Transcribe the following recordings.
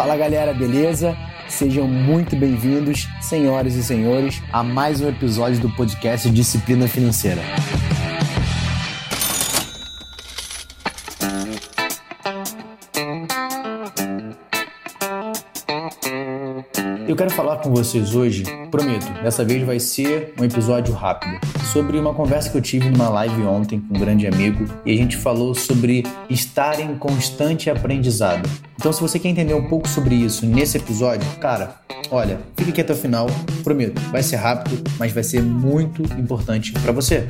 Fala galera, beleza? Sejam muito bem-vindos, senhoras e senhores, a mais um episódio do podcast Disciplina Financeira. Eu quero falar com vocês hoje, prometo, dessa vez vai ser um episódio rápido, sobre uma conversa que eu tive numa live ontem com um grande amigo e a gente falou sobre estar em constante aprendizado. Então, se você quer entender um pouco sobre isso nesse episódio, cara, olha, fique aqui até o final, prometo, vai ser rápido, mas vai ser muito importante para você.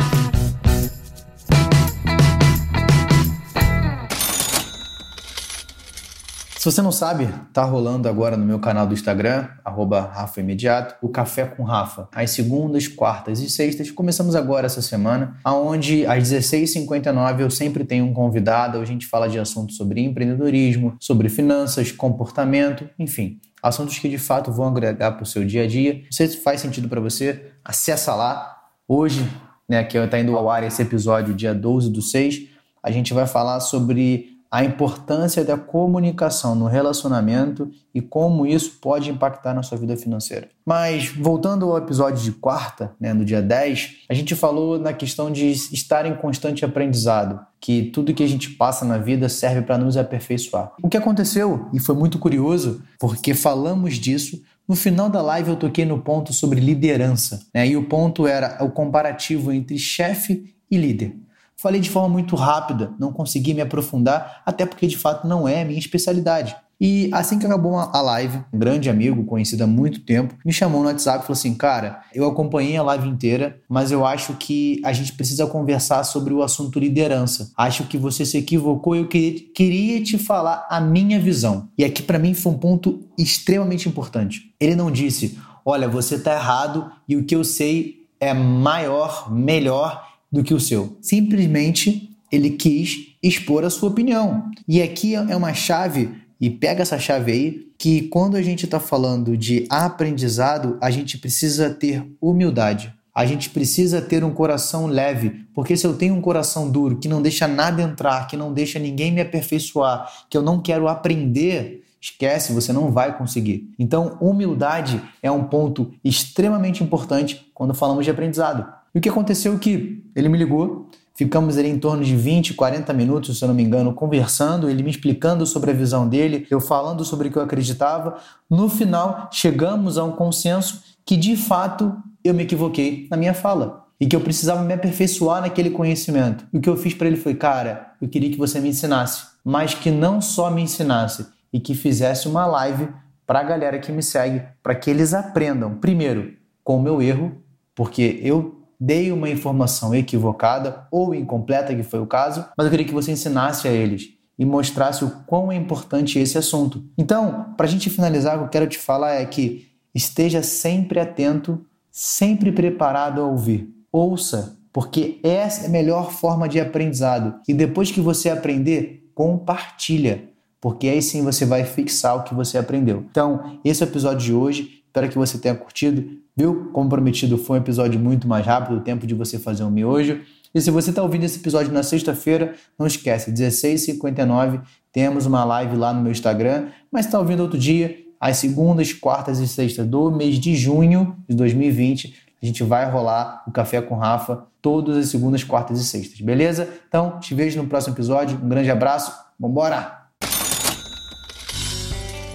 Se você não sabe, tá rolando agora no meu canal do Instagram, arroba Rafa Imediato, o Café com Rafa. Às segundas, quartas e sextas. Começamos agora essa semana, aonde às 16h59 eu sempre tenho um convidado, a gente fala de assuntos sobre empreendedorismo, sobre finanças, comportamento, enfim. Assuntos que de fato vão agregar para o seu dia a dia. Se faz sentido para você, acessa lá. Hoje, né, que está indo ao ar esse episódio, dia 12 do 6, a gente vai falar sobre a importância da comunicação no relacionamento e como isso pode impactar na sua vida financeira. Mas voltando ao episódio de quarta, né, no dia 10, a gente falou na questão de estar em constante aprendizado, que tudo que a gente passa na vida serve para nos aperfeiçoar. O que aconteceu, e foi muito curioso, porque falamos disso no final da live eu toquei no ponto sobre liderança, né? E o ponto era o comparativo entre chefe e líder. Falei de forma muito rápida, não consegui me aprofundar, até porque de fato não é minha especialidade. E assim que acabou a live, um grande amigo, conhecido há muito tempo, me chamou no WhatsApp e falou assim: Cara, eu acompanhei a live inteira, mas eu acho que a gente precisa conversar sobre o assunto liderança. Acho que você se equivocou e eu queria te falar a minha visão. E aqui para mim foi um ponto extremamente importante. Ele não disse: Olha, você está errado e o que eu sei é maior, melhor do que o seu. Simplesmente ele quis expor a sua opinião. E aqui é uma chave, e pega essa chave aí, que quando a gente está falando de aprendizado, a gente precisa ter humildade. A gente precisa ter um coração leve, porque se eu tenho um coração duro que não deixa nada entrar, que não deixa ninguém me aperfeiçoar, que eu não quero aprender, esquece, você não vai conseguir. Então, humildade é um ponto extremamente importante quando falamos de aprendizado. E o que aconteceu é que ele me ligou, ficamos ali em torno de 20, 40 minutos, se eu não me engano, conversando, ele me explicando sobre a visão dele, eu falando sobre o que eu acreditava. No final, chegamos a um consenso que de fato eu me equivoquei na minha fala e que eu precisava me aperfeiçoar naquele conhecimento. E o que eu fiz para ele foi, cara, eu queria que você me ensinasse, mas que não só me ensinasse e que fizesse uma live para a galera que me segue, para que eles aprendam, primeiro, com o meu erro, porque eu dei uma informação equivocada ou incompleta, que foi o caso, mas eu queria que você ensinasse a eles e mostrasse o quão é importante esse assunto. Então, para a gente finalizar, o que eu quero te falar é que esteja sempre atento, sempre preparado a ouvir. Ouça, porque essa é a melhor forma de aprendizado. E depois que você aprender, compartilha, porque aí sim você vai fixar o que você aprendeu. Então, esse é o episódio de hoje. Espero que você tenha curtido. Viu? Como prometido, foi um episódio muito mais rápido, o tempo de você fazer um miojo. E se você está ouvindo esse episódio na sexta-feira, não esquece, 16h59, temos uma live lá no meu Instagram. Mas está ouvindo outro dia, às segundas, quartas e sextas do mês de junho de 2020, a gente vai rolar o Café com Rafa todas as segundas, quartas e sextas, beleza? Então, te vejo no próximo episódio. Um grande abraço, vambora!